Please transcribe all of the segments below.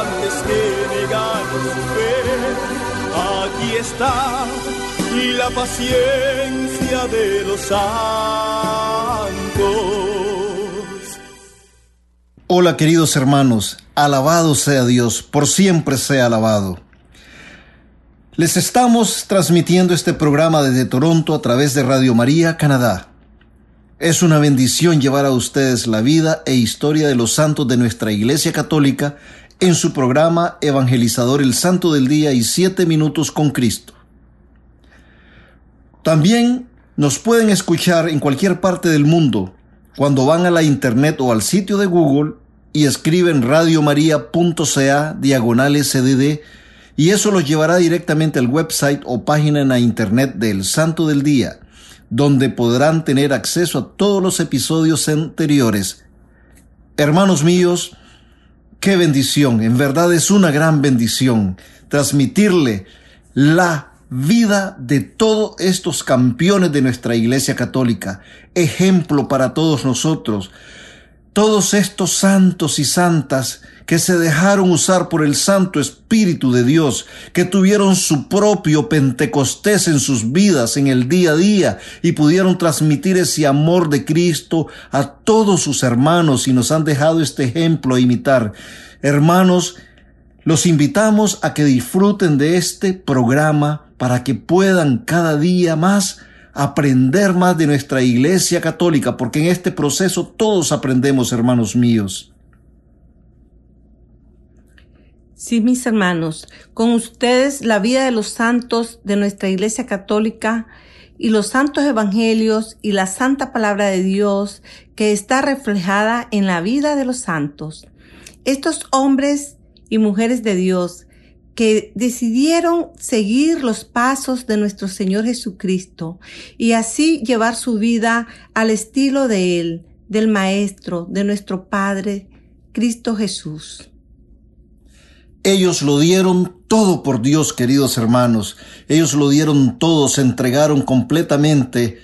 antes que su fe. Aquí está la paciencia de los santos. Hola queridos hermanos, alabado sea Dios, por siempre sea alabado. Les estamos transmitiendo este programa desde Toronto a través de Radio María, Canadá. Es una bendición llevar a ustedes la vida e historia de los santos de nuestra Iglesia Católica en su programa Evangelizador el Santo del Día y Siete Minutos con Cristo. También nos pueden escuchar en cualquier parte del mundo cuando van a la internet o al sitio de Google y escriben radiomaria.ca diagonal sdd y eso los llevará directamente al website o página en la internet del Santo del Día, donde podrán tener acceso a todos los episodios anteriores. Hermanos míos, qué bendición, en verdad es una gran bendición transmitirle la vida de todos estos campeones de nuestra Iglesia Católica, ejemplo para todos nosotros, todos estos santos y santas que se dejaron usar por el Santo Espíritu de Dios, que tuvieron su propio Pentecostés en sus vidas en el día a día y pudieron transmitir ese amor de Cristo a todos sus hermanos y nos han dejado este ejemplo a imitar. Hermanos, los invitamos a que disfruten de este programa para que puedan cada día más aprender más de nuestra Iglesia Católica, porque en este proceso todos aprendemos, hermanos míos. Sí, mis hermanos, con ustedes la vida de los santos de nuestra Iglesia Católica y los santos evangelios y la santa palabra de Dios que está reflejada en la vida de los santos. Estos hombres y mujeres de Dios que decidieron seguir los pasos de nuestro Señor Jesucristo y así llevar su vida al estilo de Él, del Maestro, de nuestro Padre, Cristo Jesús. Ellos lo dieron todo por Dios, queridos hermanos. Ellos lo dieron todo, se entregaron completamente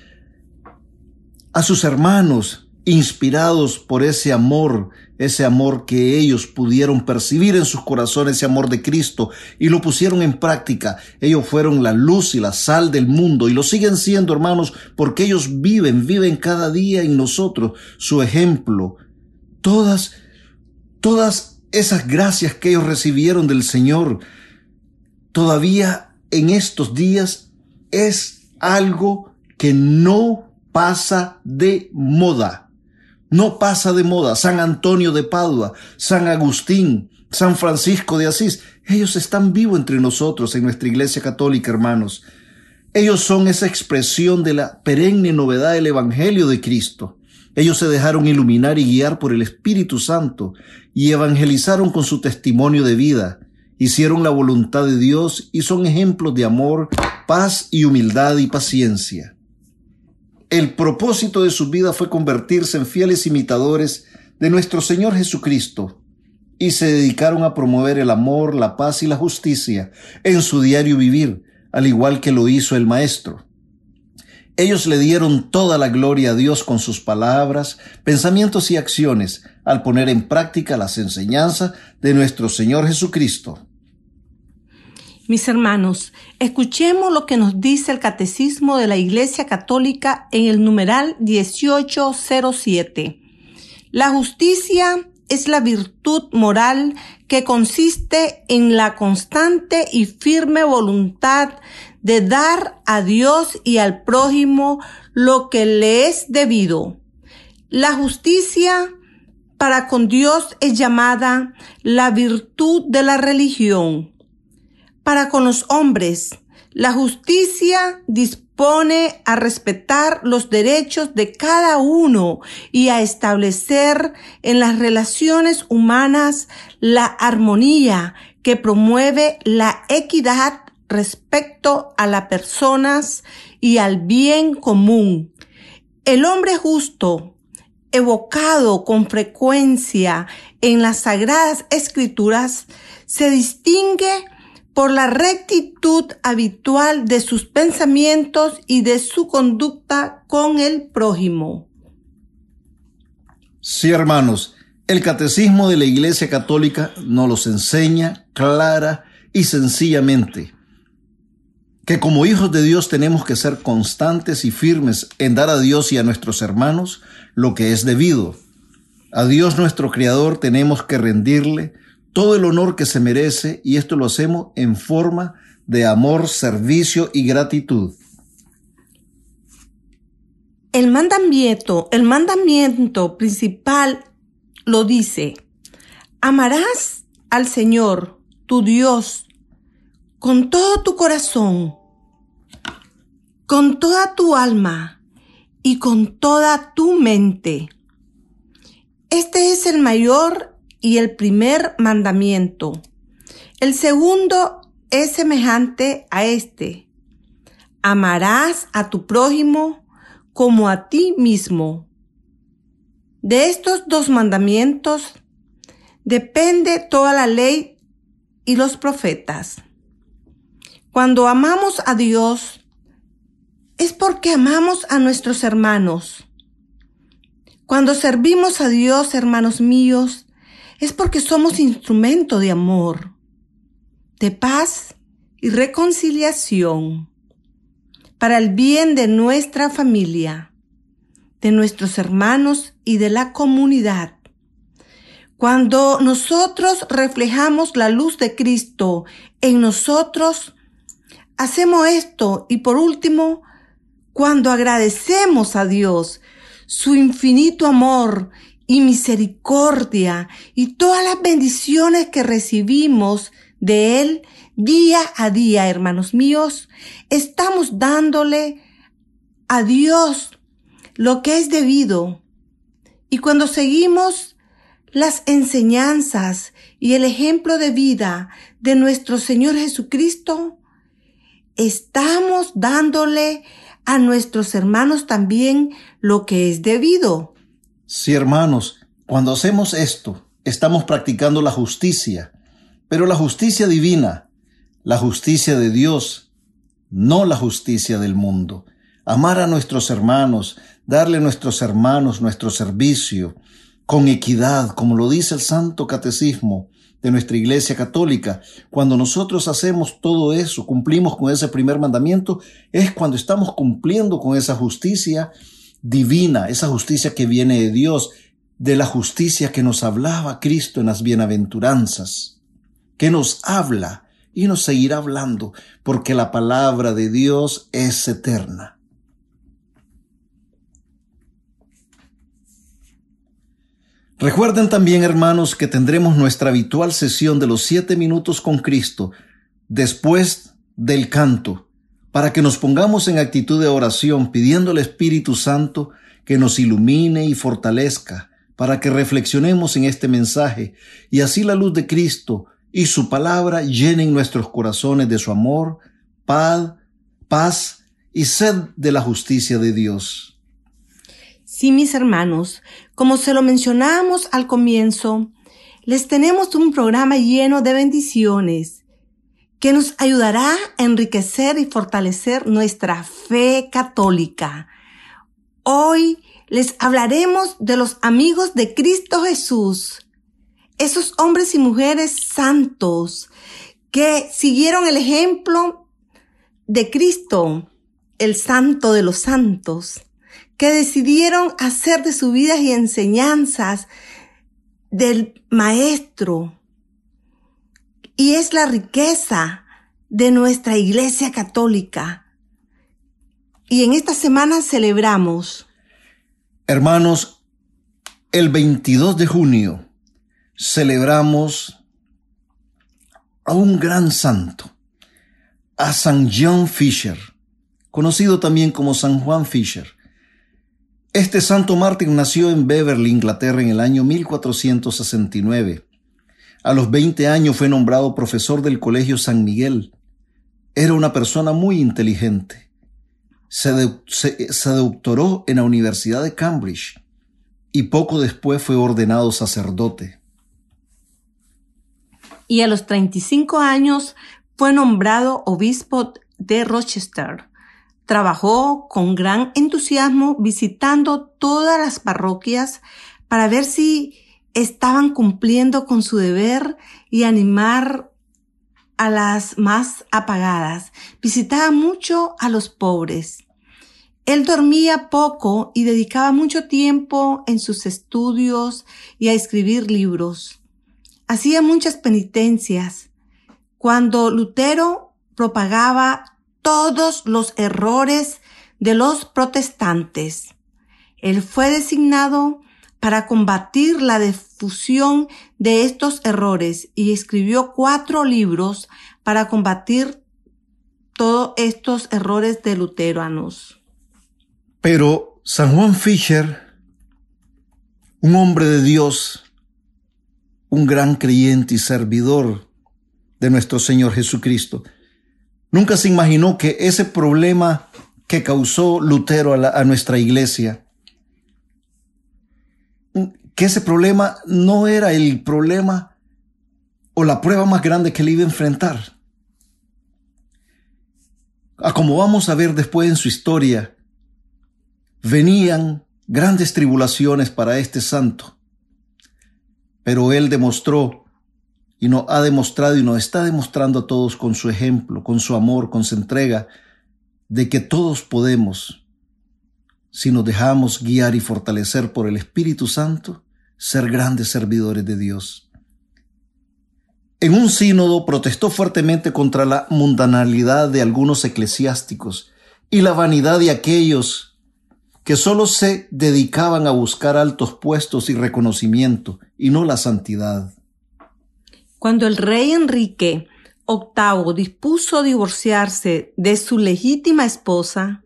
a sus hermanos, inspirados por ese amor, ese amor que ellos pudieron percibir en sus corazones, ese amor de Cristo, y lo pusieron en práctica. Ellos fueron la luz y la sal del mundo, y lo siguen siendo, hermanos, porque ellos viven, viven cada día en nosotros su ejemplo. Todas, todas esas gracias que ellos recibieron del Señor, todavía en estos días es algo que no pasa de moda no pasa de moda. San Antonio de Padua, San Agustín, San Francisco de Asís, ellos están vivos entre nosotros en nuestra Iglesia Católica, hermanos. Ellos son esa expresión de la perenne novedad del Evangelio de Cristo. Ellos se dejaron iluminar y guiar por el Espíritu Santo y evangelizaron con su testimonio de vida. Hicieron la voluntad de Dios y son ejemplos de amor, paz y humildad y paciencia. El propósito de su vida fue convertirse en fieles imitadores de nuestro Señor Jesucristo y se dedicaron a promover el amor, la paz y la justicia en su diario vivir, al igual que lo hizo el Maestro. Ellos le dieron toda la gloria a Dios con sus palabras, pensamientos y acciones al poner en práctica las enseñanzas de nuestro Señor Jesucristo. Mis hermanos, escuchemos lo que nos dice el Catecismo de la Iglesia Católica en el numeral 1807. La justicia es la virtud moral que consiste en la constante y firme voluntad de dar a Dios y al prójimo lo que le es debido. La justicia para con Dios es llamada la virtud de la religión. Para con los hombres, la justicia dispone a respetar los derechos de cada uno y a establecer en las relaciones humanas la armonía que promueve la equidad respecto a las personas y al bien común. El hombre justo, evocado con frecuencia en las sagradas escrituras, se distingue por la rectitud habitual de sus pensamientos y de su conducta con el prójimo. Sí, hermanos, el catecismo de la Iglesia Católica nos los enseña clara y sencillamente que como hijos de Dios tenemos que ser constantes y firmes en dar a Dios y a nuestros hermanos lo que es debido. A Dios nuestro Creador tenemos que rendirle todo el honor que se merece y esto lo hacemos en forma de amor, servicio y gratitud. El mandamiento, el mandamiento principal lo dice, amarás al Señor, tu Dios, con todo tu corazón, con toda tu alma y con toda tu mente. Este es el mayor y el primer mandamiento. El segundo es semejante a este. Amarás a tu prójimo como a ti mismo. De estos dos mandamientos depende toda la ley y los profetas. Cuando amamos a Dios, es porque amamos a nuestros hermanos. Cuando servimos a Dios, hermanos míos, es porque somos instrumento de amor, de paz y reconciliación para el bien de nuestra familia, de nuestros hermanos y de la comunidad. Cuando nosotros reflejamos la luz de Cristo en nosotros, hacemos esto y por último, cuando agradecemos a Dios su infinito amor y misericordia y todas las bendiciones que recibimos de Él día a día, hermanos míos, estamos dándole a Dios lo que es debido. Y cuando seguimos las enseñanzas y el ejemplo de vida de nuestro Señor Jesucristo, estamos dándole a nuestros hermanos también lo que es debido. Sí, hermanos, cuando hacemos esto, estamos practicando la justicia, pero la justicia divina, la justicia de Dios, no la justicia del mundo. Amar a nuestros hermanos, darle a nuestros hermanos nuestro servicio, con equidad, como lo dice el Santo Catecismo, de nuestra Iglesia Católica. Cuando nosotros hacemos todo eso, cumplimos con ese primer mandamiento, es cuando estamos cumpliendo con esa justicia divina, esa justicia que viene de Dios, de la justicia que nos hablaba Cristo en las bienaventuranzas, que nos habla y nos seguirá hablando, porque la palabra de Dios es eterna. Recuerden también, hermanos, que tendremos nuestra habitual sesión de los siete minutos con Cristo después del canto, para que nos pongamos en actitud de oración pidiendo al Espíritu Santo que nos ilumine y fortalezca, para que reflexionemos en este mensaje y así la luz de Cristo y su palabra llenen nuestros corazones de su amor, paz, paz y sed de la justicia de Dios. Sí, mis hermanos, como se lo mencionábamos al comienzo, les tenemos un programa lleno de bendiciones que nos ayudará a enriquecer y fortalecer nuestra fe católica. Hoy les hablaremos de los amigos de Cristo Jesús, esos hombres y mujeres santos que siguieron el ejemplo de Cristo, el santo de los santos que decidieron hacer de sus vidas y enseñanzas del Maestro y es la riqueza de nuestra Iglesia Católica. Y en esta semana celebramos. Hermanos, el 22 de junio celebramos a un gran santo, a San John Fisher, conocido también como San Juan Fisher. Este santo mártir nació en Beverly, Inglaterra, en el año 1469. A los 20 años fue nombrado profesor del Colegio San Miguel. Era una persona muy inteligente. Se, se, doctoró en la Universidad de Cambridge y poco después fue ordenado sacerdote. Y a los 35 años fue nombrado obispo de Rochester. Trabajó con gran entusiasmo visitando todas las parroquias para ver si estaban cumpliendo con su deber y animar a las más apagadas. Visitaba mucho a los pobres. Él dormía poco y dedicaba mucho tiempo en sus estudios y a escribir libros. Hacía muchas penitencias. Cuando Lutero propagaba todos los errores de los protestantes, él fue designado para combatir la difusión de estos errores y escribió cuatro libros para combatir todos estos errores de luteranos. Pero San Juan Fisher, un hombre de Dios, un gran creyente y servidor de nuestro Señor Jesucristo, nunca se imaginó que ese problema que causó Lutero a, a nuestra iglesia que ese problema no era el problema o la prueba más grande que le iba a enfrentar. Como vamos a ver después en su historia, venían grandes tribulaciones para este santo, pero él demostró y nos ha demostrado y nos está demostrando a todos con su ejemplo, con su amor, con su entrega, de que todos podemos si nos dejamos guiar y fortalecer por el Espíritu Santo, ser grandes servidores de Dios. En un sínodo protestó fuertemente contra la mundanalidad de algunos eclesiásticos y la vanidad de aquellos que solo se dedicaban a buscar altos puestos y reconocimiento y no la santidad. Cuando el rey Enrique VIII dispuso divorciarse de su legítima esposa,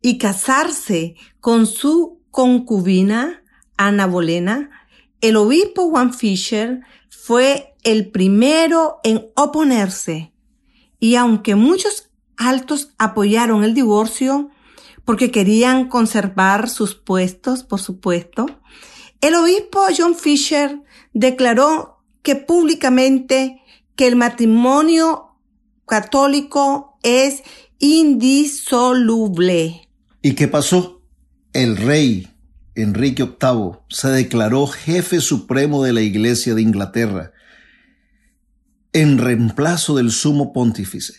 y casarse con su concubina Ana Bolena, el obispo Juan Fisher fue el primero en oponerse. Y aunque muchos altos apoyaron el divorcio porque querían conservar sus puestos, por supuesto, el obispo John Fisher declaró que públicamente que el matrimonio católico es indisoluble. ¿Y qué pasó? El rey Enrique VIII se declaró jefe supremo de la Iglesia de Inglaterra en reemplazo del sumo pontífice.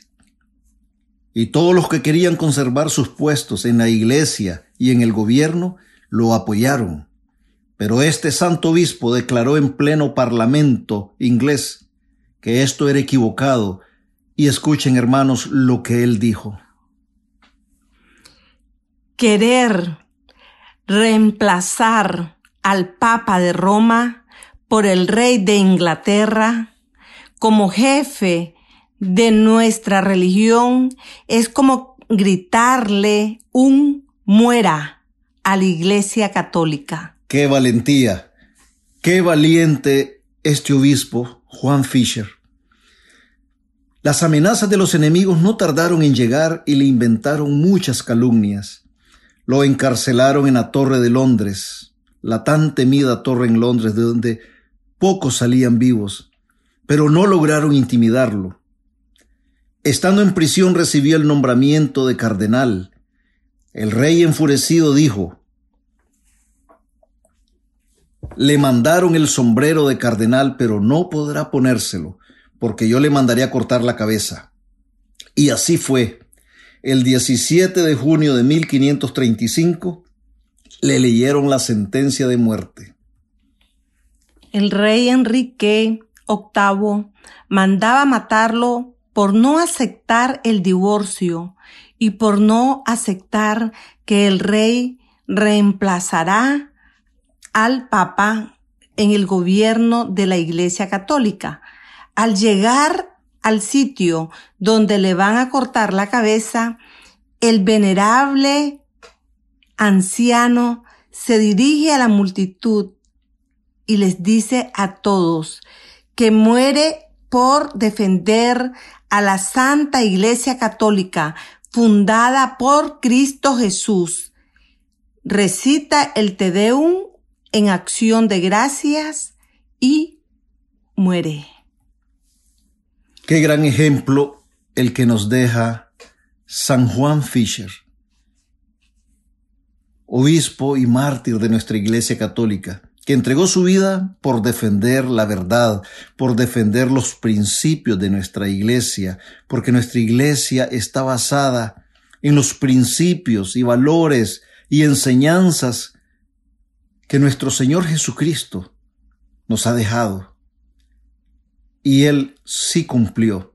Y todos los que querían conservar sus puestos en la iglesia y en el gobierno lo apoyaron. Pero este santo obispo declaró en pleno parlamento inglés que esto era equivocado y escuchen hermanos lo que él dijo querer reemplazar al Papa de Roma por el rey de Inglaterra como jefe de nuestra religión es como gritarle un muera a la Iglesia Católica. Qué valentía, qué valiente este obispo, Juan Fisher. Las amenazas de los enemigos no tardaron en llegar y le inventaron muchas calumnias. Lo encarcelaron en la Torre de Londres, la tan temida torre en Londres de donde pocos salían vivos, pero no lograron intimidarlo. Estando en prisión recibió el nombramiento de cardenal. El rey enfurecido dijo, le mandaron el sombrero de cardenal, pero no podrá ponérselo, porque yo le mandaré a cortar la cabeza. Y así fue el 17 de junio de 1535, le leyeron la sentencia de muerte. el rey Enrique VIII mandaba matarlo por no aceptar el divorcio y por no aceptar que el rey reemplazará al Papa en el gobierno de la Iglesia Católica. Al llegar al sitio donde le van a cortar la cabeza, el venerable anciano se dirige a la multitud y les dice a todos que muere por defender a la Santa Iglesia Católica fundada por Cristo Jesús. Recita el Te Deum en acción de gracias y muere. Qué gran ejemplo el que nos deja San Juan Fisher, obispo y mártir de nuestra Iglesia Católica que entregó su vida por defender la verdad, por defender los principios de nuestra iglesia, porque nuestra iglesia está basada en los principios y valores y enseñanzas que nuestro Señor Jesucristo nos ha dejado. Y Él sí cumplió.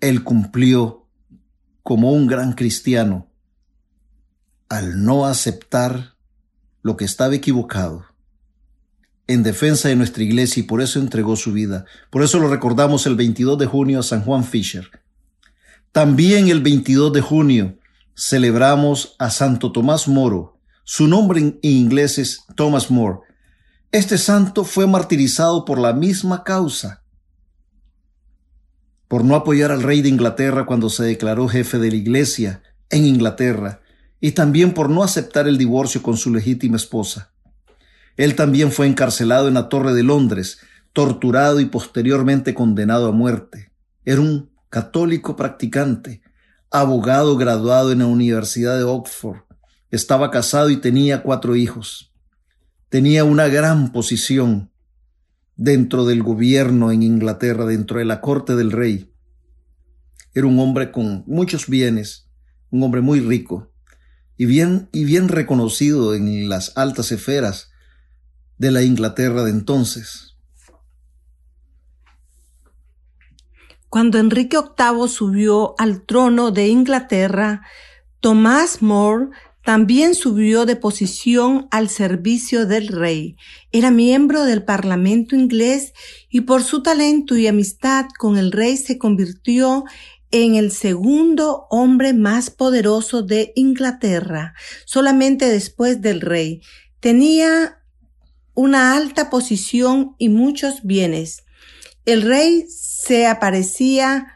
Él cumplió como un gran cristiano al no aceptar lo que estaba equivocado en defensa de nuestra iglesia y por eso entregó su vida. Por eso lo recordamos el 22 de junio a San Juan Fisher. También el 22 de junio celebramos a Santo Tomás Moro. Su nombre en inglés es Thomas More. Este santo fue martirizado por la misma causa, por no apoyar al rey de Inglaterra cuando se declaró jefe de la iglesia en Inglaterra, y también por no aceptar el divorcio con su legítima esposa. Él también fue encarcelado en la Torre de Londres, torturado y posteriormente condenado a muerte. Era un católico practicante, abogado graduado en la Universidad de Oxford. Estaba casado y tenía cuatro hijos. Tenía una gran posición dentro del gobierno en Inglaterra, dentro de la corte del rey. Era un hombre con muchos bienes, un hombre muy rico y bien, y bien reconocido en las altas esferas de la Inglaterra de entonces. Cuando Enrique VIII subió al trono de Inglaterra, Tomás More también subió de posición al servicio del rey. Era miembro del Parlamento inglés y por su talento y amistad con el rey se convirtió en el segundo hombre más poderoso de Inglaterra, solamente después del rey. Tenía una alta posición y muchos bienes. El rey se aparecía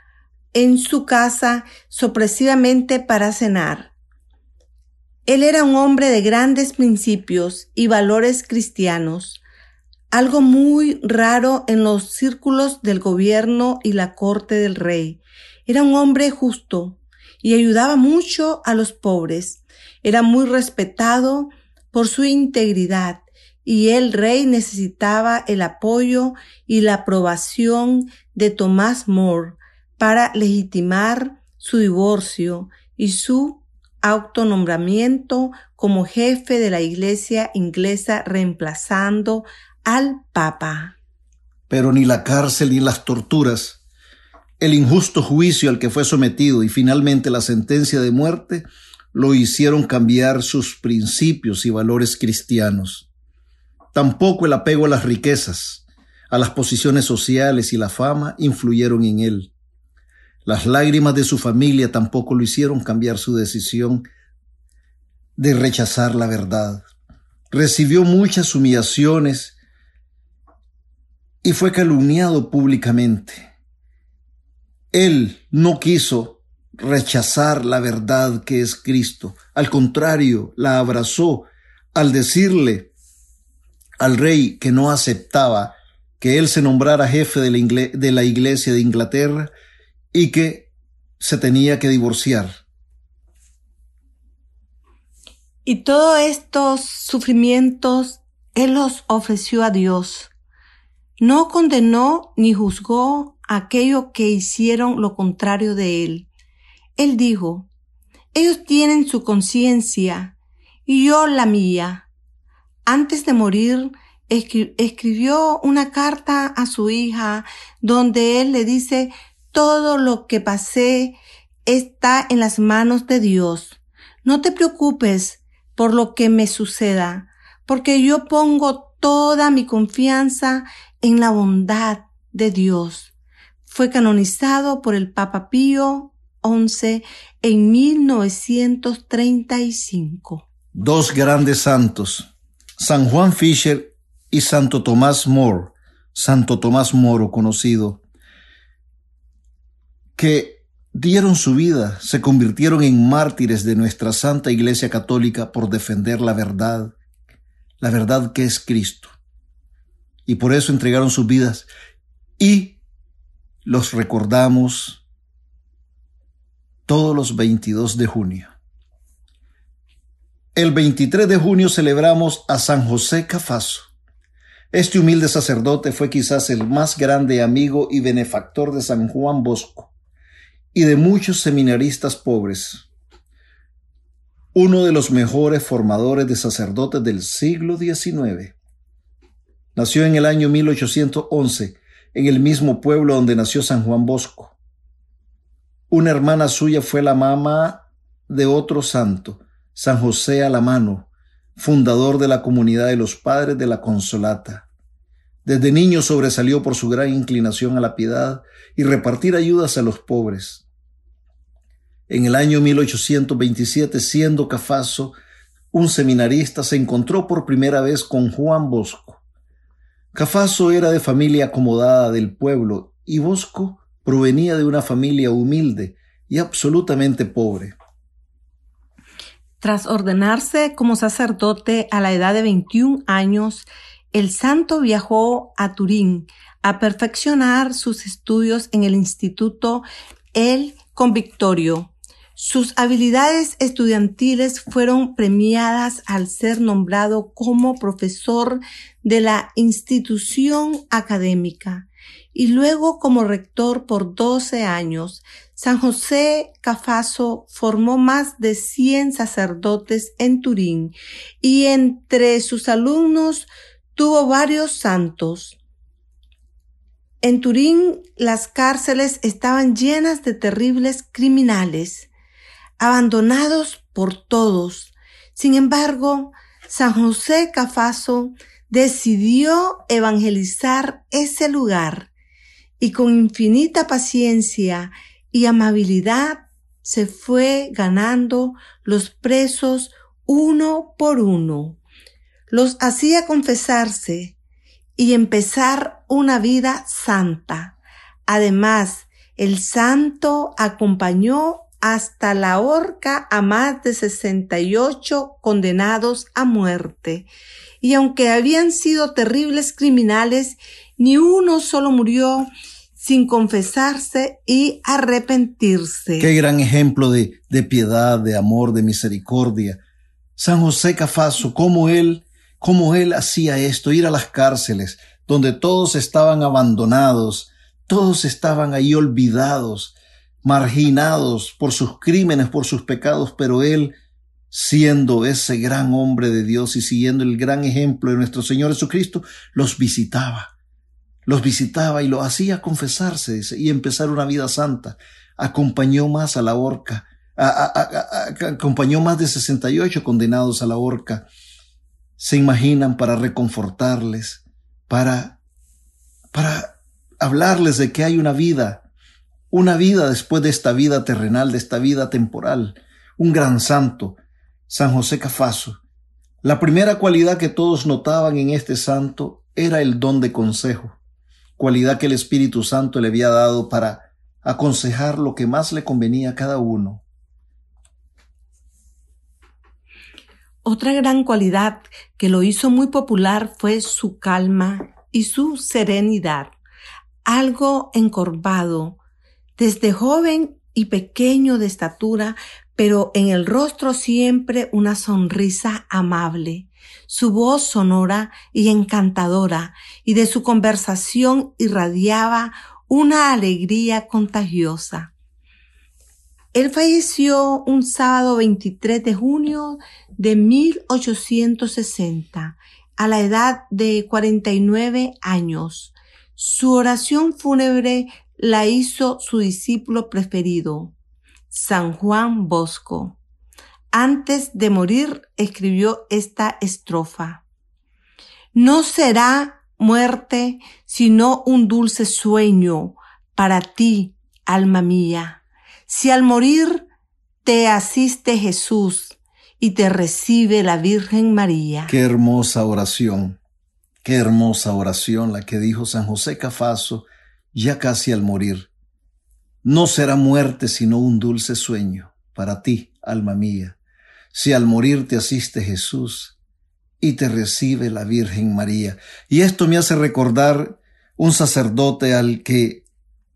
en su casa sorpresivamente para cenar. Él era un hombre de grandes principios y valores cristianos, algo muy raro en los círculos del gobierno y la corte del rey. Era un hombre justo y ayudaba mucho a los pobres. Era muy respetado por su integridad y el rey necesitaba el apoyo y la aprobación de Tomás More para legitimar su divorcio y su autonombramiento como jefe de la iglesia inglesa reemplazando al Papa. Pero ni la cárcel ni las torturas, el injusto juicio al que fue sometido y finalmente la sentencia de muerte lo hicieron cambiar sus principios y valores cristianos. Tampoco el apego a las riquezas, a las posiciones sociales y la fama influyeron en él. Las lágrimas de su familia tampoco lo hicieron cambiar su decisión de rechazar la verdad. Recibió muchas humillaciones y fue calumniado públicamente. Él no quiso rechazar la verdad que es Cristo. Al contrario, la abrazó al decirle al rey que no aceptaba que él se nombrara jefe de la, de la iglesia de Inglaterra y que se tenía que divorciar. Y todos estos sufrimientos él los ofreció a Dios. No condenó ni juzgó aquello que hicieron lo contrario de él. Él dijo, ellos tienen su conciencia y yo la mía. Antes de morir, escribió una carta a su hija donde él le dice, todo lo que pasé está en las manos de Dios. No te preocupes por lo que me suceda, porque yo pongo toda mi confianza en la bondad de Dios. Fue canonizado por el Papa Pío XI en 1935. Dos grandes santos, San Juan Fisher y Santo Tomás More, Santo Tomás Moro conocido, que dieron su vida, se convirtieron en mártires de nuestra Santa Iglesia Católica por defender la verdad, la verdad que es Cristo. Y por eso entregaron sus vidas y los recordamos todos los 22 de junio. El 23 de junio celebramos a San José Cafaso. Este humilde sacerdote fue quizás el más grande amigo y benefactor de San Juan Bosco y de muchos seminaristas pobres. Uno de los mejores formadores de sacerdotes del siglo XIX. Nació en el año 1811 en el mismo pueblo donde nació San Juan Bosco. Una hermana suya fue la mamá de otro santo, San José Alamano, fundador de la comunidad de los padres de la Consolata. Desde niño sobresalió por su gran inclinación a la piedad y repartir ayudas a los pobres. En el año 1827, siendo Cafaso un seminarista, se encontró por primera vez con Juan Bosco. Cafaso era de familia acomodada del pueblo y Bosco provenía de una familia humilde y absolutamente pobre. Tras ordenarse como sacerdote a la edad de 21 años, el santo viajó a Turín a perfeccionar sus estudios en el Instituto El Convictorio. Sus habilidades estudiantiles fueron premiadas al ser nombrado como profesor de la institución académica y luego como rector por 12 años, San José Cafaso formó más de 100 sacerdotes en Turín y entre sus alumnos tuvo varios santos. En Turín las cárceles estaban llenas de terribles criminales, abandonados por todos. Sin embargo, San José Cafaso decidió evangelizar ese lugar y con infinita paciencia y amabilidad se fue ganando los presos uno por uno. Los hacía confesarse y empezar una vida santa. Además, el santo acompañó hasta la horca a más de 68 condenados a muerte. Y aunque habían sido terribles criminales, ni uno solo murió sin confesarse y arrepentirse. Qué gran ejemplo de, de piedad, de amor, de misericordia. San José Cafaso, cómo él, cómo él hacía esto, ir a las cárceles, donde todos estaban abandonados, todos estaban ahí olvidados, marginados por sus crímenes, por sus pecados, pero él, siendo ese gran hombre de Dios y siguiendo el gran ejemplo de nuestro Señor Jesucristo, los visitaba los visitaba y lo hacía confesarse y empezar una vida santa. Acompañó más a la horca, acompañó más de 68 condenados a la horca. Se imaginan para reconfortarles, para, para hablarles de que hay una vida, una vida después de esta vida terrenal, de esta vida temporal. Un gran santo, San José Cafaso. La primera cualidad que todos notaban en este santo era el don de consejo cualidad que el Espíritu Santo le había dado para aconsejar lo que más le convenía a cada uno. Otra gran cualidad que lo hizo muy popular fue su calma y su serenidad, algo encorvado. Desde joven y pequeño de estatura, pero en el rostro siempre una sonrisa amable, su voz sonora y encantadora, y de su conversación irradiaba una alegría contagiosa. Él falleció un sábado 23 de junio de 1860 a la edad de 49 años. Su oración fúnebre la hizo su discípulo preferido, San Juan Bosco. Antes de morir escribió esta estrofa. No será muerte sino un dulce sueño para ti, alma mía. Si al morir te asiste Jesús y te recibe la Virgen María. Qué hermosa oración, qué hermosa oración la que dijo San José Cafaso ya casi al morir. No será muerte sino un dulce sueño para ti, alma mía, si al morir te asiste Jesús y te recibe la Virgen María. Y esto me hace recordar un sacerdote al que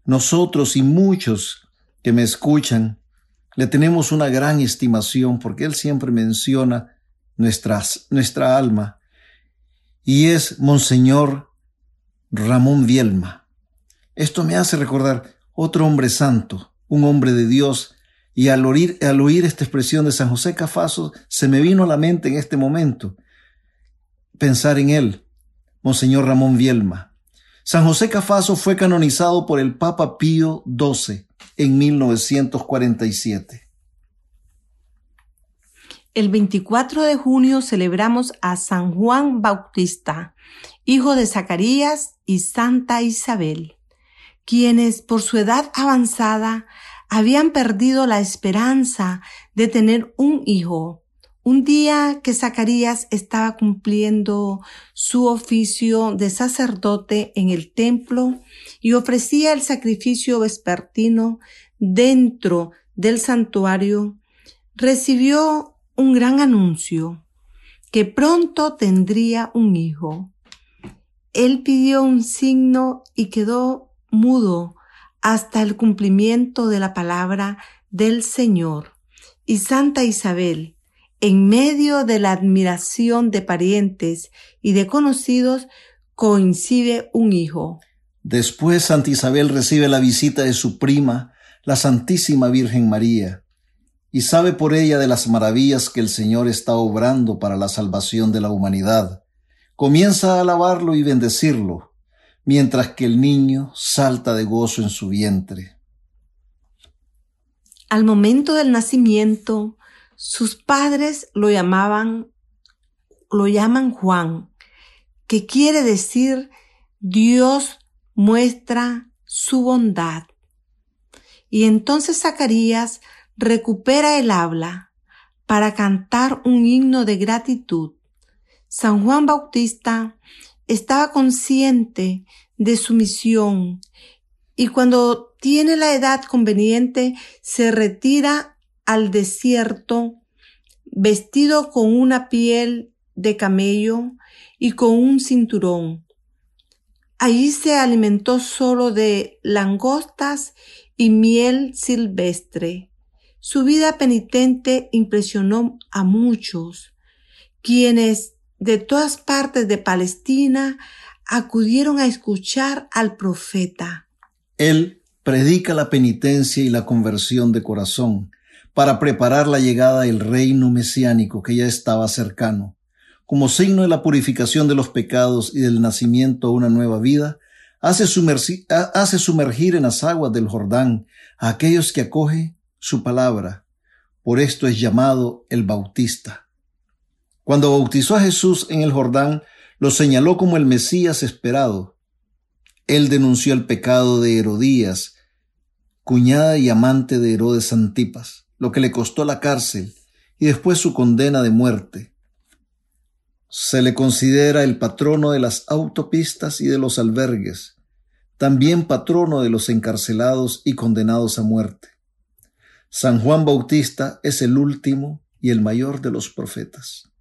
nosotros y muchos que me escuchan le tenemos una gran estimación porque él siempre menciona nuestras, nuestra alma y es Monseñor Ramón Vielma. Esto me hace recordar otro hombre santo, un hombre de Dios, y al oír, esta expresión de San José Cafaso, se me vino a la mente en este momento pensar en él, Monseñor Ramón Vielma. San José Cafaso fue canonizado por el Papa Pío XII en 1947. El 24 de junio celebramos a San Juan Bautista, hijo de Zacarías y Santa Isabel quienes por su edad avanzada habían perdido la esperanza de tener un hijo. Un día que Zacarías estaba cumpliendo su oficio de sacerdote en el templo y ofrecía el sacrificio vespertino dentro del santuario, recibió un gran anuncio que pronto tendría un hijo. Él pidió un signo y quedó mudo hasta el cumplimiento de la palabra del Señor. Y Santa Isabel, en medio de la admiración de parientes y de conocidos, coincide un hijo. Después Santa Isabel recibe la visita de su prima, la Santísima Virgen María, y sabe por ella de las maravillas que el Señor está obrando para la salvación de la humanidad. Comienza a alabarlo y bendecirlo, mientras que el niño salta de gozo en su vientre. Al momento del nacimiento, sus padres lo llamaban, lo llaman Juan, que quiere decir Dios muestra su bondad. Y entonces Zacarías recupera el habla para cantar un himno de gratitud. San Juan Bautista estaba consciente de su misión y cuando tiene la edad conveniente se retira al desierto vestido con una piel de camello y con un cinturón. Allí se alimentó solo de langostas y miel silvestre. Su vida penitente impresionó a muchos, quienes de todas partes de Palestina acudieron a escuchar al profeta. Él predica la penitencia y la conversión de corazón para preparar la llegada del reino mesiánico que ya estaba cercano. Como signo de la purificación de los pecados y del nacimiento a una nueva vida, hace, sumergir en las aguas del Jordán a aquellos que acoge su palabra. Por esto es llamado el Bautista. Cuando bautizó a Jesús en el Jordán, lo señaló como el Mesías esperado. Él denunció el pecado de Herodías, cuñada y amante de Herodes Antipas, lo que le costó la cárcel y después su condena de muerte. Se le considera el patrono de las autopistas y de los albergues, también patrono de los encarcelados y condenados a muerte. San Juan Bautista es el último y el mayor de los profetas.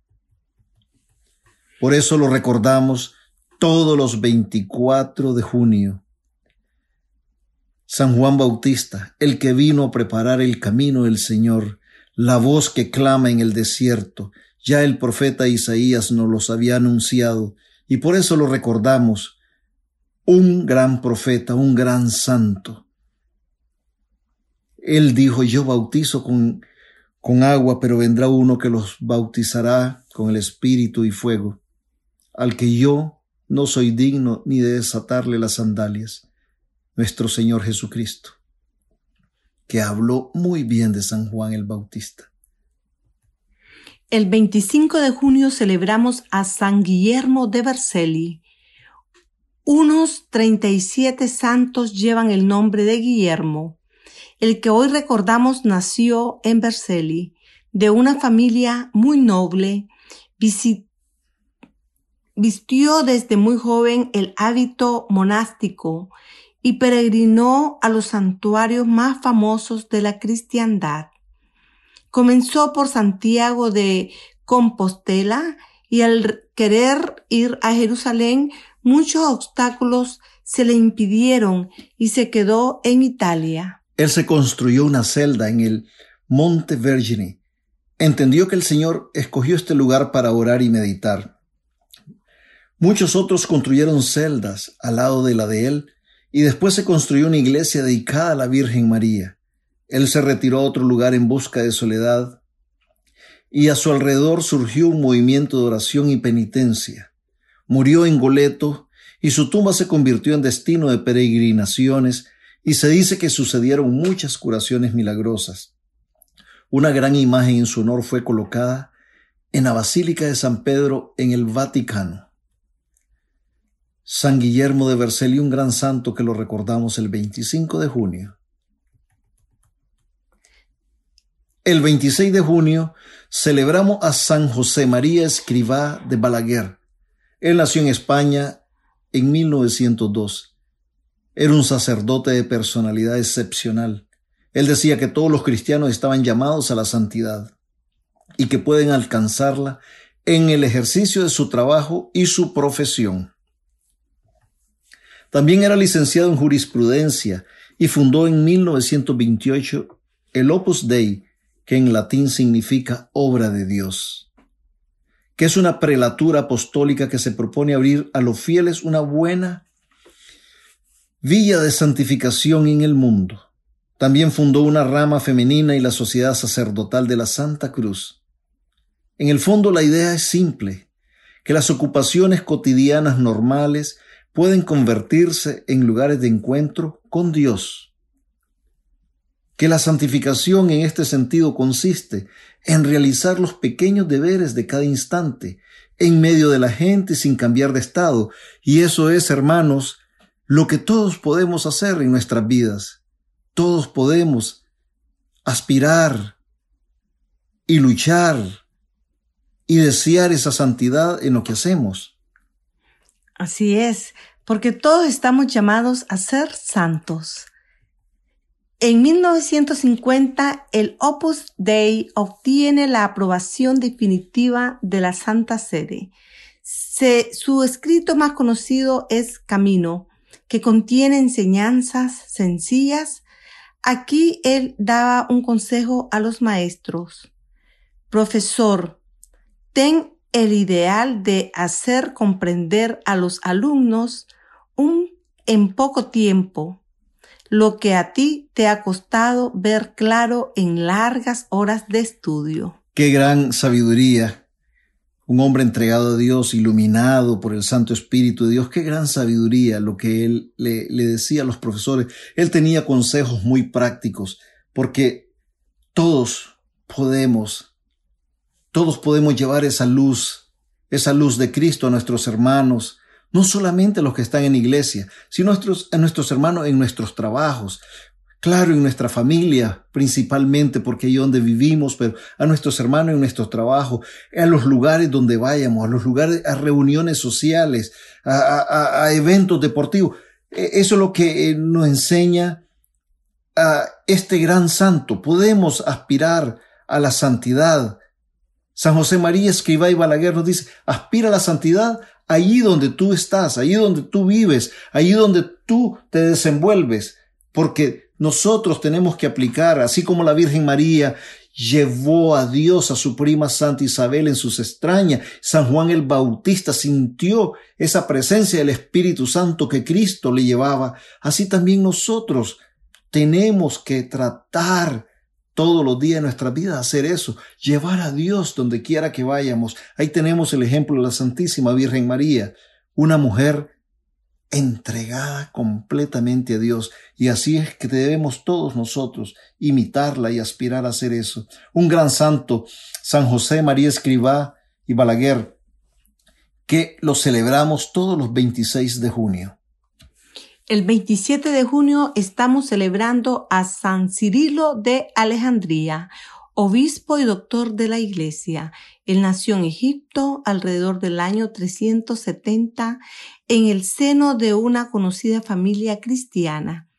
Por eso lo recordamos todos los 24 de junio. San Juan Bautista, el que vino a preparar el camino del Señor, la voz que clama en el desierto, ya el profeta Isaías nos los había anunciado, y por eso lo recordamos, un gran profeta, un gran santo. Él dijo, yo bautizo con, con agua, pero vendrá uno que los bautizará con el Espíritu y fuego. Al que yo no soy digno ni de desatarle las sandalias, nuestro Señor Jesucristo, que habló muy bien de San Juan el Bautista. El 25 de junio celebramos a San Guillermo de Vercelli. Unos 37 santos llevan el nombre de Guillermo. El que hoy recordamos nació en Vercelli, de una familia muy noble, vistió desde muy joven el hábito monástico y peregrinó a los santuarios más famosos de la cristiandad. Comenzó por Santiago de Compostela y al querer ir a Jerusalén muchos obstáculos se le impidieron y se quedó en Italia. Él se construyó una celda en el Monte Vergine. Entendió que el Señor escogió este lugar para orar y meditar. Muchos otros construyeron celdas al lado de la de él y después se construyó una iglesia dedicada a la Virgen María. Él se retiró a otro lugar en busca de soledad y a su alrededor surgió un movimiento de oración y penitencia. Murió en Goleto y su tumba se convirtió en destino de peregrinaciones y se dice que sucedieron muchas curaciones milagrosas. Una gran imagen en su honor fue colocada en la Basílica de San Pedro en el Vaticano. San Guillermo de Vercelli, un gran santo que lo recordamos el 25 de junio. El 26 de junio celebramos a San José María Escrivá de Balaguer. Él nació en España en 1902. Era un sacerdote de personalidad excepcional. Él decía que todos los cristianos estaban llamados a la santidad y que pueden alcanzarla en el ejercicio de su trabajo y su profesión. También era licenciado en jurisprudencia y fundó en 1928 el Opus Dei, que en latín significa obra de Dios, que es una prelatura apostólica que se propone abrir a los fieles una buena villa de santificación en el mundo. También fundó una rama femenina y la Sociedad Sacerdotal de la Santa Cruz. En el fondo la idea es simple, que las ocupaciones cotidianas normales pueden convertirse en lugares de encuentro con Dios que la santificación en este sentido consiste en realizar los pequeños deberes de cada instante, en medio de la gente sin cambiar de estado. Y eso es, hermanos, lo que todos podemos hacer en nuestras vidas. Todos podemos aspirar y luchar y desear esa santidad en lo que hacemos. Así es, porque todos estamos llamados a ser santos. En 1950, el Opus Dei obtiene la aprobación definitiva de la Santa Sede. su escrito más conocido es Camino, que contiene enseñanzas sencillas. Aquí él daba un consejo a los maestros. Profesor, ten el ideal de hacer comprender a los alumnos un, en poco tiempo lo que a ti te ha costado ver claro en largas horas de estudio. Qué gran sabiduría. Un hombre entregado a Dios, iluminado por el Santo Espíritu de Dios, qué gran sabiduría lo que él le, le decía a los profesores. Él tenía consejos muy prácticos, porque todos podemos, todos podemos llevar esa luz, esa luz de Cristo a nuestros hermanos, no solamente los que están en iglesia, sino nuestros, a nuestros hermanos en nuestros trabajos, claro, en nuestra familia principalmente, porque ahí donde vivimos, pero a nuestros hermanos en nuestro trabajo, a los lugares donde vayamos, a los lugares, a reuniones sociales, a, eventos deportivos. E, eso es lo que eh, nos enseña a este gran santo. Podemos aspirar a la santidad. San José María Escribá y Balaguer nos dice, aspira a la santidad allí donde tú estás, allí donde tú vives, allí donde tú te desenvuelves, porque nosotros tenemos que aplicar, así como la Virgen María llevó a Dios a su prima Santa Isabel en sus extrañas, San Juan el Bautista sintió esa presencia del Espíritu Santo que Cristo le llevaba, así también nosotros tenemos que tratar todos los días de nuestra vida hacer eso, llevar a Dios donde quiera que vayamos. Ahí tenemos el ejemplo de la Santísima Virgen María, una mujer entregada completamente a Dios. Y así es que debemos todos nosotros imitarla y aspirar a hacer eso. Un gran santo, San José María Escribá y Balaguer, que lo celebramos todos los 26 de junio. El 27 de junio estamos celebrando a San Cirilo de Alejandría, obispo y doctor de la Iglesia. Él nació en Egipto alrededor del año 370 en el seno de una conocida familia cristiana.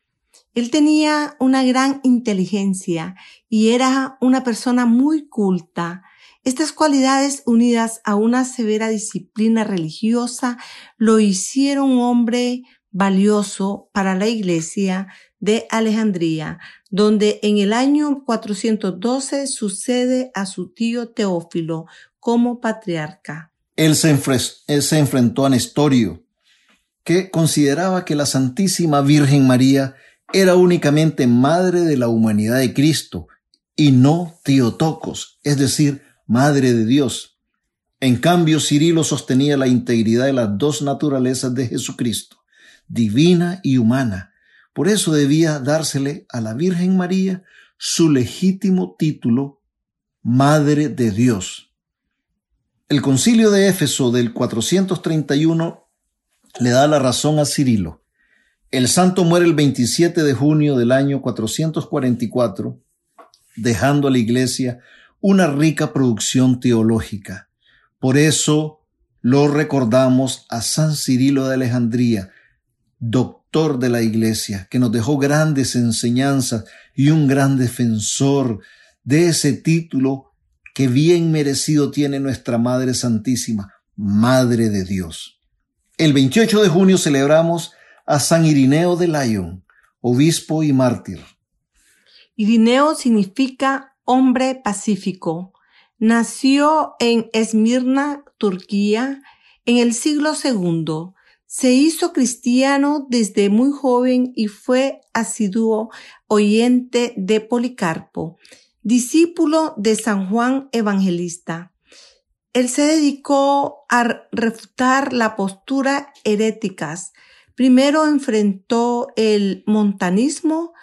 Él tenía una gran inteligencia y era una persona muy culta. Estas cualidades unidas a una severa disciplina religiosa lo hicieron un hombre valioso para la iglesia de Alejandría, donde en el año 412 sucede a su tío Teófilo como patriarca. Él se, enfrentó a Nestorio, que consideraba que la Santísima Virgen María era únicamente madre de la humanidad de Cristo y no Teotocos, es decir, madre de Dios. En cambio, Cirilo sostenía la integridad de las dos naturalezas de Jesucristo divina y humana. Por eso debía dársele a la Virgen María su legítimo título, Madre de Dios. El concilio de Éfeso del 431 le da la razón a Cirilo. El santo muere el 27 de junio del año 444, dejando a la iglesia una rica producción teológica. Por eso lo recordamos a San Cirilo de Alejandría, doctor de la iglesia, que nos dejó grandes enseñanzas y un gran defensor de ese título que bien merecido tiene nuestra Madre Santísima, Madre de Dios. El 28 de junio celebramos a San Irineo de Lyon, obispo y mártir. Irineo significa hombre pacífico. Nació en Esmirna, Turquía, en el siglo segundo se hizo cristiano desde muy joven y fue asiduo oyente de Policarpo, discípulo de San Juan Evangelista. Él se dedicó a refutar la postura heréticas. Primero enfrentó el montanismo,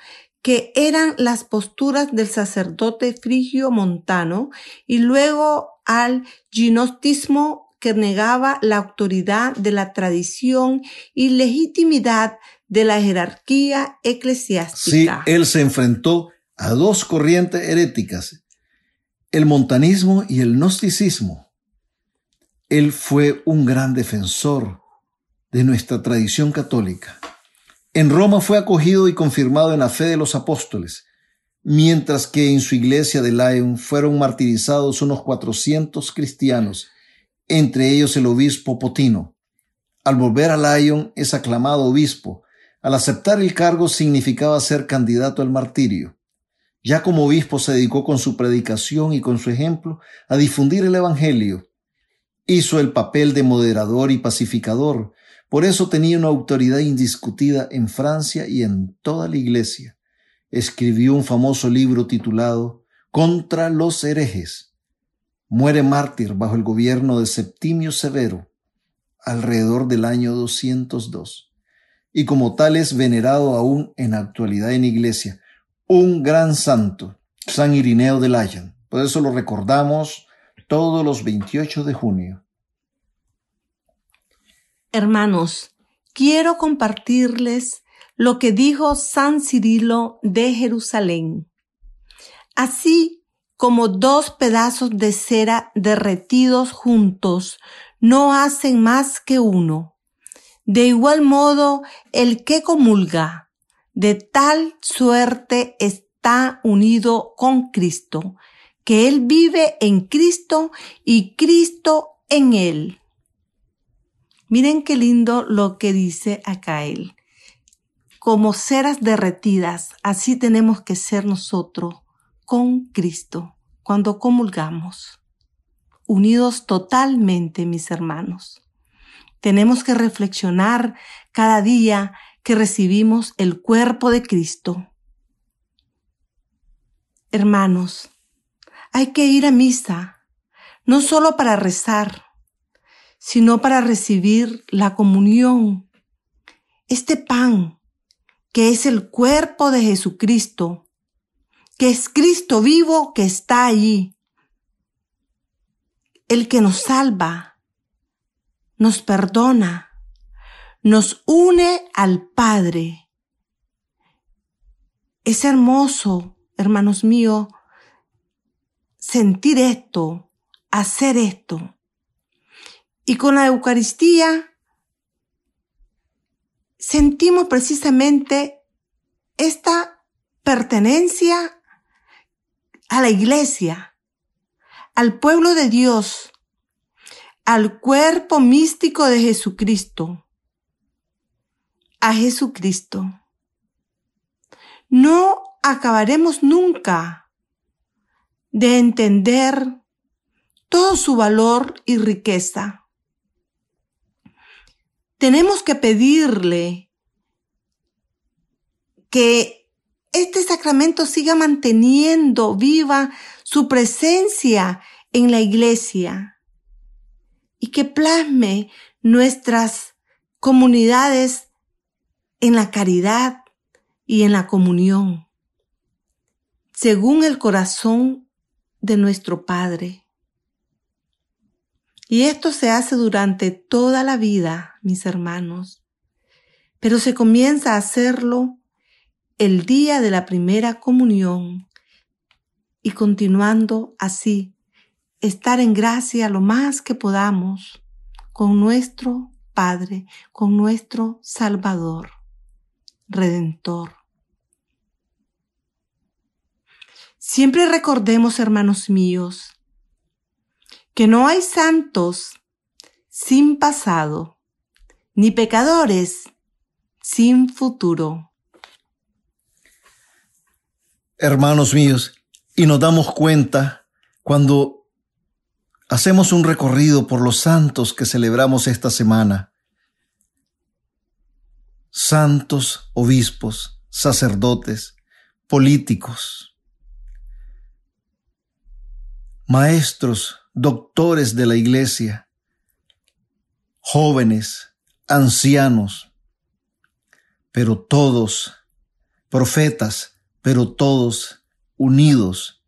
que eran las posturas del sacerdote frigio montano, y luego al gnostismo que negaba la autoridad de la tradición y legitimidad de la jerarquía eclesiástica. Sí, él se enfrentó a dos corrientes heréticas, el montanismo y el gnosticismo. Él fue un gran defensor de nuestra tradición católica. En Roma fue acogido y confirmado en la fe de los apóstoles, mientras que en su iglesia de Lyon fueron martirizados unos 400 cristianos entre ellos el obispo Potino. Al volver a Lyon es aclamado obispo. Al aceptar el cargo significaba ser candidato al martirio. Ya como obispo se dedicó con su predicación y con su ejemplo a difundir el Evangelio. Hizo el papel de moderador y pacificador, por eso tenía una autoridad indiscutida en Francia y en toda la Iglesia. Escribió un famoso libro titulado Contra los herejes Muere mártir bajo el gobierno de Septimio Severo alrededor del año 202 y como tal es venerado aún en actualidad en iglesia. Un gran santo, San Irineo de Lyon. Por eso lo recordamos todos los 28 de junio. Hermanos, quiero compartirles lo que dijo San Cirilo de Jerusalén. Así como dos pedazos de cera derretidos juntos, no hacen más que uno. De igual modo, el que comulga, de tal suerte está unido con Cristo, que Él vive en Cristo y Cristo en Él. Miren qué lindo lo que dice acá Él. Como ceras derretidas, así tenemos que ser nosotros con Cristo cuando comulgamos, unidos totalmente, mis hermanos. Tenemos que reflexionar cada día que recibimos el cuerpo de Cristo. hermanos, hay que ir a misa, no solo para rezar, sino para recibir la comunión, este pan que es el cuerpo de Jesucristo, que es Cristo vivo que está allí, el que nos salva, nos perdona, nos une al Padre. Es hermoso, hermanos míos, sentir esto, hacer esto. Y con la Eucaristía sentimos precisamente esta pertenencia a la iglesia, al pueblo de Dios, al cuerpo místico de Jesucristo, a Jesucristo. No acabaremos nunca de entender todo su valor y riqueza tenemos que pedirle que este sacramento siga manteniendo viva su presencia en la iglesia y que plasme nuestras comunidades en la caridad y en la comunión, según el corazón de nuestro Padre. Y esto se hace durante toda la vida, mis hermanos. Pero se comienza a hacerlo el día de la primera comunión y continuando así, estar en gracia lo más que podamos con nuestro Padre, con nuestro Salvador, Redentor. Siempre recordemos, hermanos míos, que no hay santos sin pasado, ni pecadores sin futuro. Hermanos míos, y nos damos cuenta cuando hacemos un recorrido por los santos que celebramos esta semana. Santos, obispos, sacerdotes, políticos, maestros, doctores de la iglesia, jóvenes, ancianos, pero todos, profetas, pero todos unidos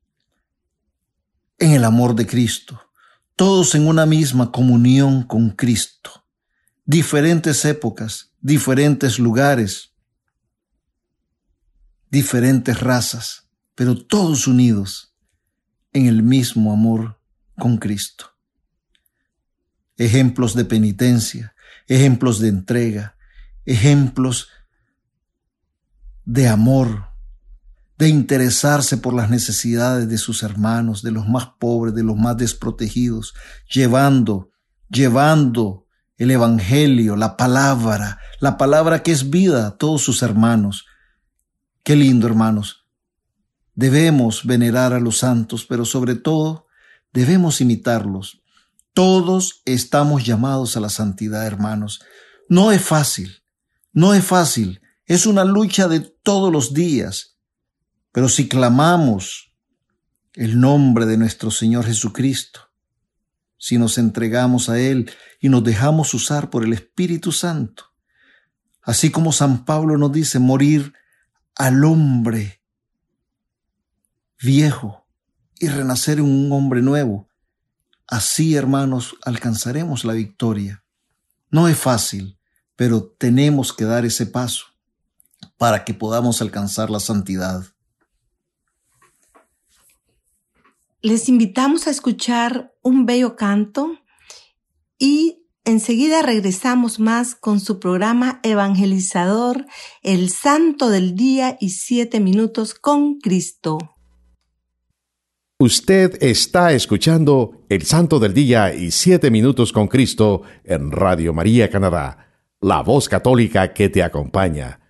en el amor de Cristo, todos en una misma comunión con Cristo, diferentes épocas, diferentes lugares, diferentes razas, pero todos unidos en el mismo amor con Cristo. Ejemplos de penitencia, ejemplos de entrega, ejemplos de amor, de interesarse por las necesidades de sus hermanos, de los más pobres, de los más desprotegidos, llevando, llevando el Evangelio, la palabra, la palabra que es vida a todos sus hermanos. Qué lindo, hermanos. Debemos venerar a los santos, pero sobre todo debemos imitarlos. Todos estamos llamados a la santidad, hermanos. No es fácil, no es fácil, es una lucha de todos los días. Pero si clamamos el nombre de nuestro Señor Jesucristo, si nos entregamos a Él y nos dejamos usar por el Espíritu Santo, así como San Pablo nos dice, morir al hombre viejo y renacer en un hombre nuevo. Así, hermanos, alcanzaremos la victoria. No es fácil, pero tenemos que dar ese paso para que podamos alcanzar la santidad. Les invitamos a escuchar un bello canto y enseguida regresamos más con su programa evangelizador, El Santo del Día y Siete Minutos con Cristo. Usted está escuchando El Santo del Día y Siete Minutos con Cristo en Radio María Canadá, la voz católica que te acompaña.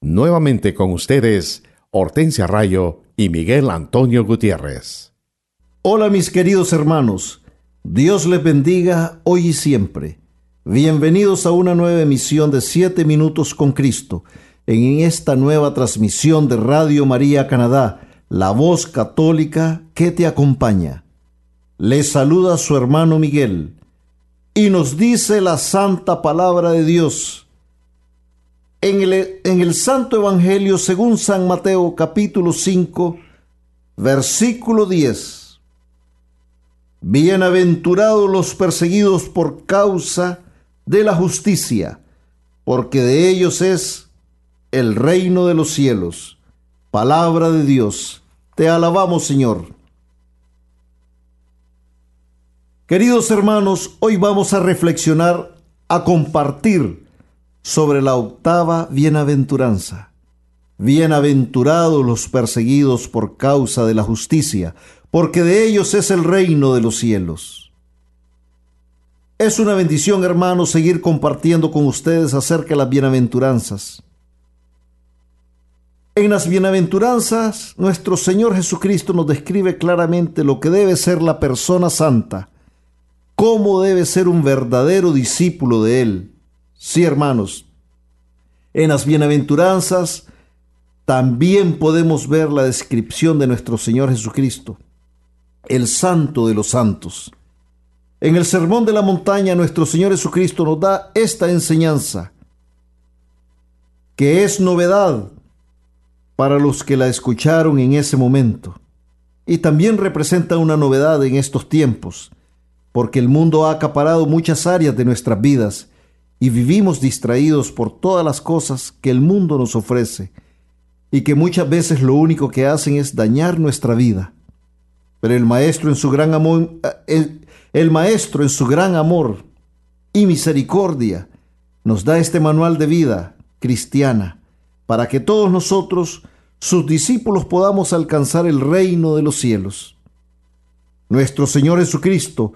Nuevamente con ustedes, Hortensia Rayo y Miguel Antonio Gutiérrez. Hola mis queridos hermanos, Dios les bendiga hoy y siempre. Bienvenidos a una nueva emisión de Siete Minutos con Cristo, en esta nueva transmisión de Radio María Canadá la voz católica que te acompaña. Le saluda su hermano Miguel y nos dice la santa palabra de Dios. En el, en el Santo Evangelio según San Mateo capítulo 5, versículo 10. Bienaventurados los perseguidos por causa de la justicia, porque de ellos es el reino de los cielos. Palabra de Dios. Te alabamos, Señor. Queridos hermanos, hoy vamos a reflexionar, a compartir sobre la octava bienaventuranza. Bienaventurados los perseguidos por causa de la justicia, porque de ellos es el reino de los cielos. Es una bendición, hermanos, seguir compartiendo con ustedes acerca de las bienaventuranzas. En las bienaventuranzas, nuestro Señor Jesucristo nos describe claramente lo que debe ser la persona santa, cómo debe ser un verdadero discípulo de Él. Sí, hermanos, en las bienaventuranzas también podemos ver la descripción de nuestro Señor Jesucristo, el santo de los santos. En el Sermón de la Montaña, nuestro Señor Jesucristo nos da esta enseñanza, que es novedad para los que la escucharon en ese momento. Y también representa una novedad en estos tiempos, porque el mundo ha acaparado muchas áreas de nuestras vidas y vivimos distraídos por todas las cosas que el mundo nos ofrece y que muchas veces lo único que hacen es dañar nuestra vida. Pero el maestro en su gran amor, el, el maestro en su gran amor y misericordia nos da este manual de vida cristiana para que todos nosotros sus discípulos podamos alcanzar el reino de los cielos. Nuestro Señor Jesucristo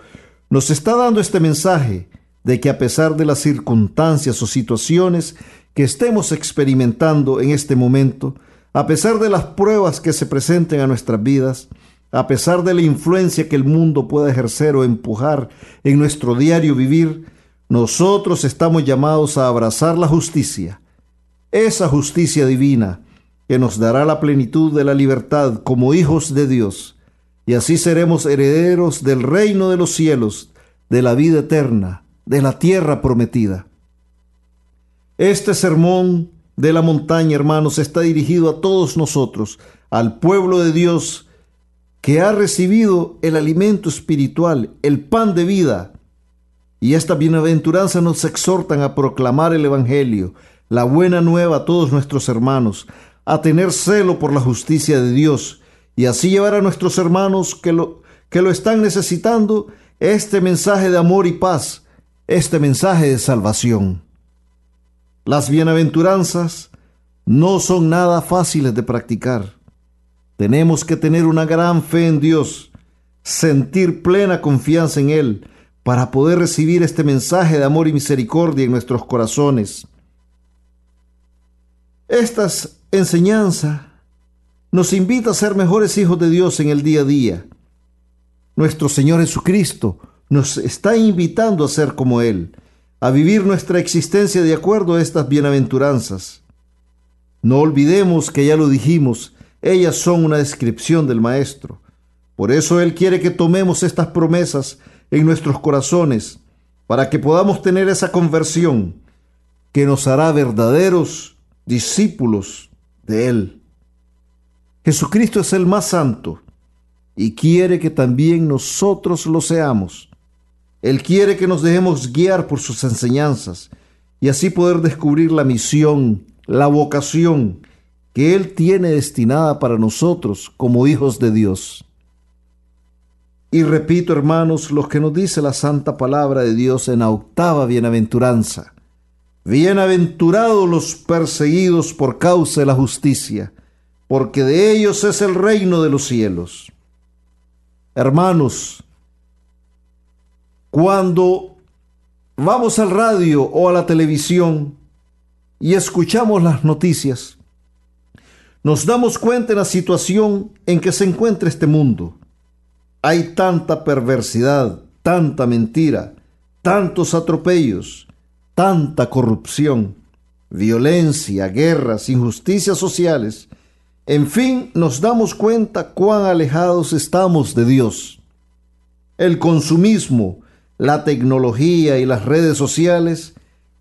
nos está dando este mensaje de que a pesar de las circunstancias o situaciones que estemos experimentando en este momento, a pesar de las pruebas que se presenten a nuestras vidas, a pesar de la influencia que el mundo pueda ejercer o empujar en nuestro diario vivir, nosotros estamos llamados a abrazar la justicia, esa justicia divina que nos dará la plenitud de la libertad como hijos de Dios, y así seremos herederos del reino de los cielos, de la vida eterna, de la tierra prometida. Este sermón de la montaña, hermanos, está dirigido a todos nosotros, al pueblo de Dios, que ha recibido el alimento espiritual, el pan de vida. Y esta bienaventuranza nos exhortan a proclamar el Evangelio, la buena nueva a todos nuestros hermanos, a tener celo por la justicia de Dios y así llevar a nuestros hermanos que lo, que lo están necesitando este mensaje de amor y paz, este mensaje de salvación. Las bienaventuranzas no son nada fáciles de practicar. Tenemos que tener una gran fe en Dios, sentir plena confianza en Él, para poder recibir este mensaje de amor y misericordia en nuestros corazones. Estas enseñanza nos invita a ser mejores hijos de Dios en el día a día. Nuestro Señor Jesucristo nos está invitando a ser como Él, a vivir nuestra existencia de acuerdo a estas bienaventuranzas. No olvidemos que ya lo dijimos, ellas son una descripción del Maestro. Por eso Él quiere que tomemos estas promesas en nuestros corazones, para que podamos tener esa conversión que nos hará verdaderos discípulos de Él. Jesucristo es el más santo y quiere que también nosotros lo seamos. Él quiere que nos dejemos guiar por sus enseñanzas y así poder descubrir la misión, la vocación que Él tiene destinada para nosotros como hijos de Dios. Y repito, hermanos, lo que nos dice la santa palabra de Dios en la octava bienaventuranza. Bienaventurados los perseguidos por causa de la justicia, porque de ellos es el reino de los cielos. Hermanos, cuando vamos al radio o a la televisión y escuchamos las noticias, nos damos cuenta de la situación en que se encuentra este mundo. Hay tanta perversidad, tanta mentira, tantos atropellos, tanta corrupción, violencia, guerras, injusticias sociales En fin, nos damos cuenta cuán alejados estamos de Dios. El consumismo, la tecnología y las redes sociales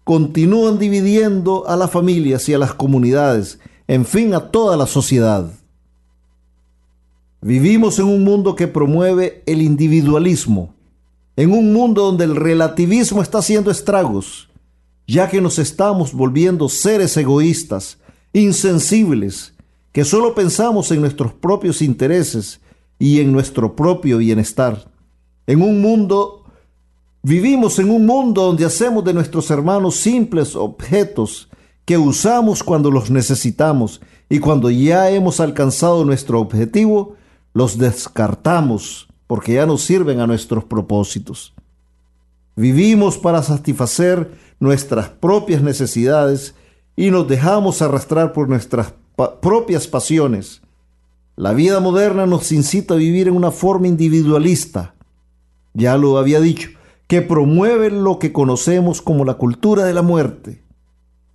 continúan dividiendo a las familias y a las comunidades, en fin, a toda la sociedad. Vivimos en un mundo que promueve el individualismo, en un mundo donde el relativismo está haciendo estragos, ya que nos estamos volviendo seres egoístas, insensibles, que solo pensamos en nuestros propios intereses y en nuestro propio bienestar. En un mundo, vivimos en un mundo donde hacemos de nuestros hermanos simples objetos que usamos cuando los necesitamos y cuando ya hemos alcanzado nuestro objetivo, los descartamos porque ya no sirven a nuestros propósitos. Vivimos para satisfacer nuestras propias necesidades y nos dejamos arrastrar por nuestras propias pasiones. La vida moderna nos incita a vivir en una forma individualista, ya lo había dicho, que promueve lo que conocemos como la cultura de la muerte.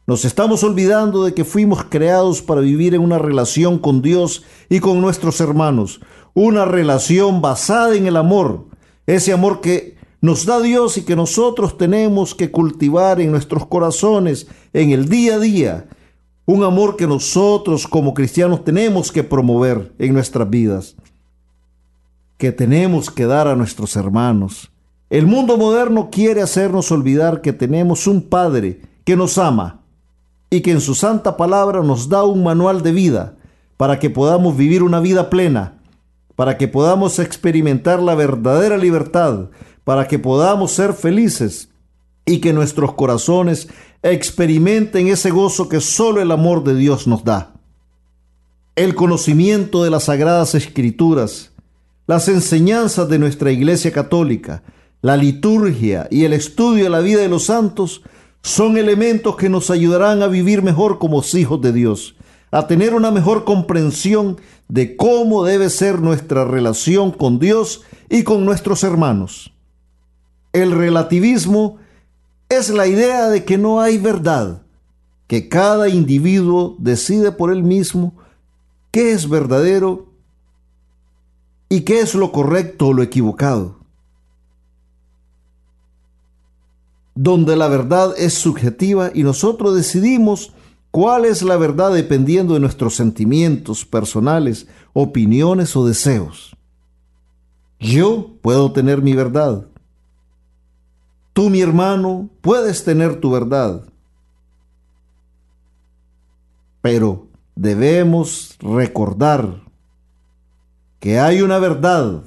Nos estamos olvidando de que fuimos creados para vivir en una relación con Dios y con nuestros hermanos, una relación basada en el amor, ese amor que nos da Dios y que nosotros tenemos que cultivar en nuestros corazones en el día a día, un amor que nosotros como cristianos tenemos que promover en nuestras vidas, que tenemos que dar a nuestros hermanos. El mundo moderno quiere hacernos olvidar que tenemos un Padre que nos ama y que en su santa palabra nos da un manual de vida para que podamos vivir una vida plena, para que podamos experimentar la verdadera libertad, para que podamos ser felices y que nuestros corazones experimenten ese gozo que solo el amor de Dios nos da. El conocimiento de las sagradas escrituras, las enseñanzas de nuestra Iglesia Católica, la liturgia y el estudio de la vida de los santos son elementos que nos ayudarán a vivir mejor como hijos de Dios, a tener una mejor comprensión de cómo debe ser nuestra relación con Dios y con nuestros hermanos. El relativismo es la idea de que no hay verdad, que cada individuo decide por él mismo qué es verdadero y qué es lo correcto o lo equivocado. Donde la verdad es subjetiva y nosotros decidimos cuál es la verdad dependiendo de nuestros sentimientos personales, opiniones o deseos. Yo puedo tener mi verdad, Tú, mi hermano, puedes tener tu verdad, pero debemos recordar que hay una verdad,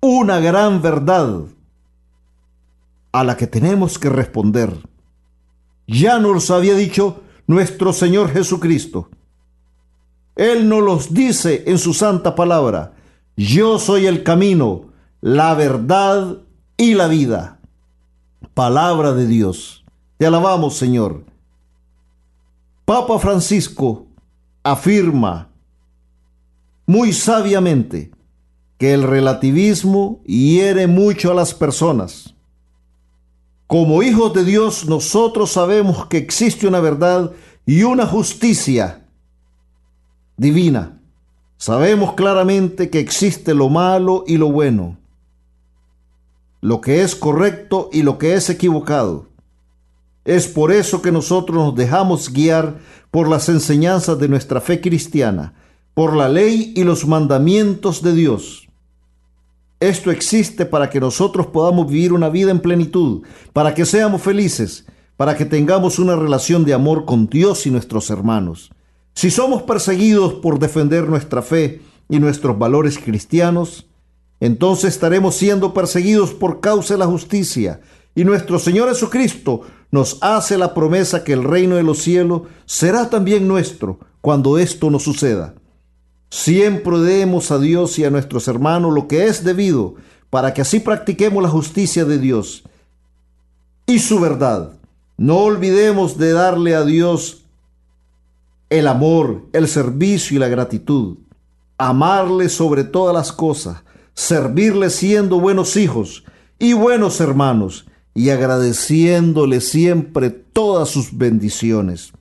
una gran verdad, a la que tenemos que responder. Ya nos había dicho nuestro Señor Jesucristo. Él nos los dice en su santa palabra. Yo soy el camino, la verdad y la vida palabra de Dios. Te alabamos, Señor. Papa Francisco afirma muy sabiamente que el relativismo hiere mucho a las personas. Como hijos de Dios, nosotros sabemos que existe una verdad y una justicia divina. Sabemos claramente que existe lo malo y lo bueno lo que es correcto y lo que es equivocado. Es por eso que nosotros nos dejamos guiar por las enseñanzas de nuestra fe cristiana, por la ley y los mandamientos de Dios. Esto existe para que nosotros podamos vivir una vida en plenitud, para que seamos felices, para que tengamos una relación de amor con Dios y nuestros hermanos. Si somos perseguidos por defender nuestra fe y nuestros valores cristianos, entonces estaremos siendo perseguidos por causa de la justicia. Y nuestro Señor Jesucristo nos hace la promesa que el reino de los cielos será también nuestro cuando esto nos suceda. Siempre demos a Dios y a nuestros hermanos lo que es debido, para que así practiquemos la justicia de Dios y su verdad. No olvidemos de darle a Dios el amor, el servicio y la gratitud. Amarle sobre todas las cosas servirle siendo buenos hijos y buenos hermanos y agradeciéndole siempre todas sus bendiciones.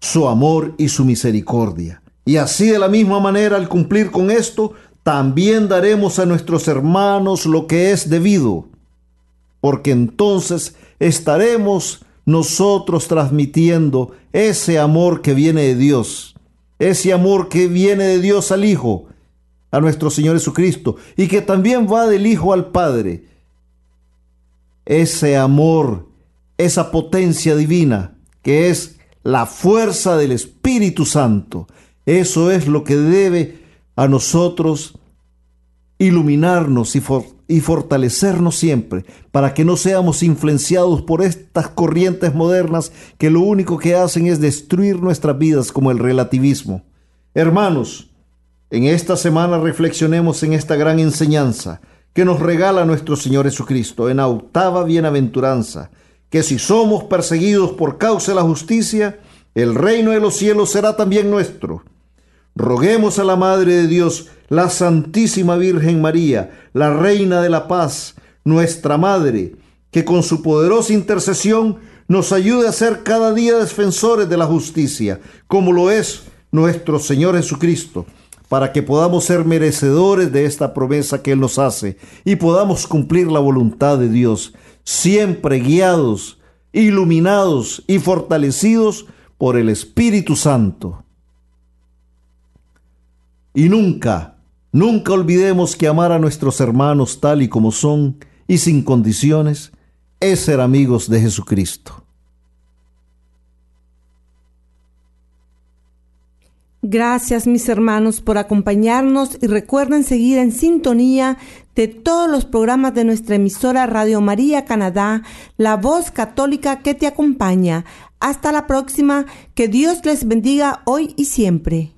su amor y su misericordia. Y así de la misma manera, al cumplir con esto, también daremos a nuestros hermanos lo que es debido, porque entonces estaremos nosotros transmitiendo ese amor que viene de Dios, ese amor que viene de Dios al Hijo, a nuestro Señor Jesucristo, y que también va del Hijo al Padre. Ese amor, esa potencia divina, que es la fuerza del Espíritu Santo. Eso es lo que debe a nosotros iluminarnos y, fortalecernos siempre para que no seamos influenciados por estas corrientes modernas que lo único que hacen es destruir nuestras vidas como el relativismo. Hermanos, en esta semana reflexionemos en esta gran enseñanza que nos regala nuestro Señor Jesucristo en la octava bienaventuranza, que si somos perseguidos por causa de la justicia, el reino de los cielos será también nuestro. Roguemos a la Madre de Dios, la Santísima Virgen María, la Reina de la Paz, nuestra Madre, que con su poderosa intercesión nos ayude a ser cada día defensores de la justicia, como lo es nuestro Señor Jesucristo, para que podamos ser merecedores de esta promesa que Él nos hace y podamos cumplir la voluntad de Dios siempre guiados, iluminados y fortalecidos por el Espíritu Santo. Y nunca, nunca olvidemos que amar a nuestros hermanos tal y como son y sin condiciones es ser amigos de Jesucristo. Gracias mis hermanos por acompañarnos y recuerden seguir en sintonía de todos los programas de nuestra emisora Radio María Canadá, la voz católica que te acompaña. Hasta la próxima, que Dios les bendiga hoy y siempre.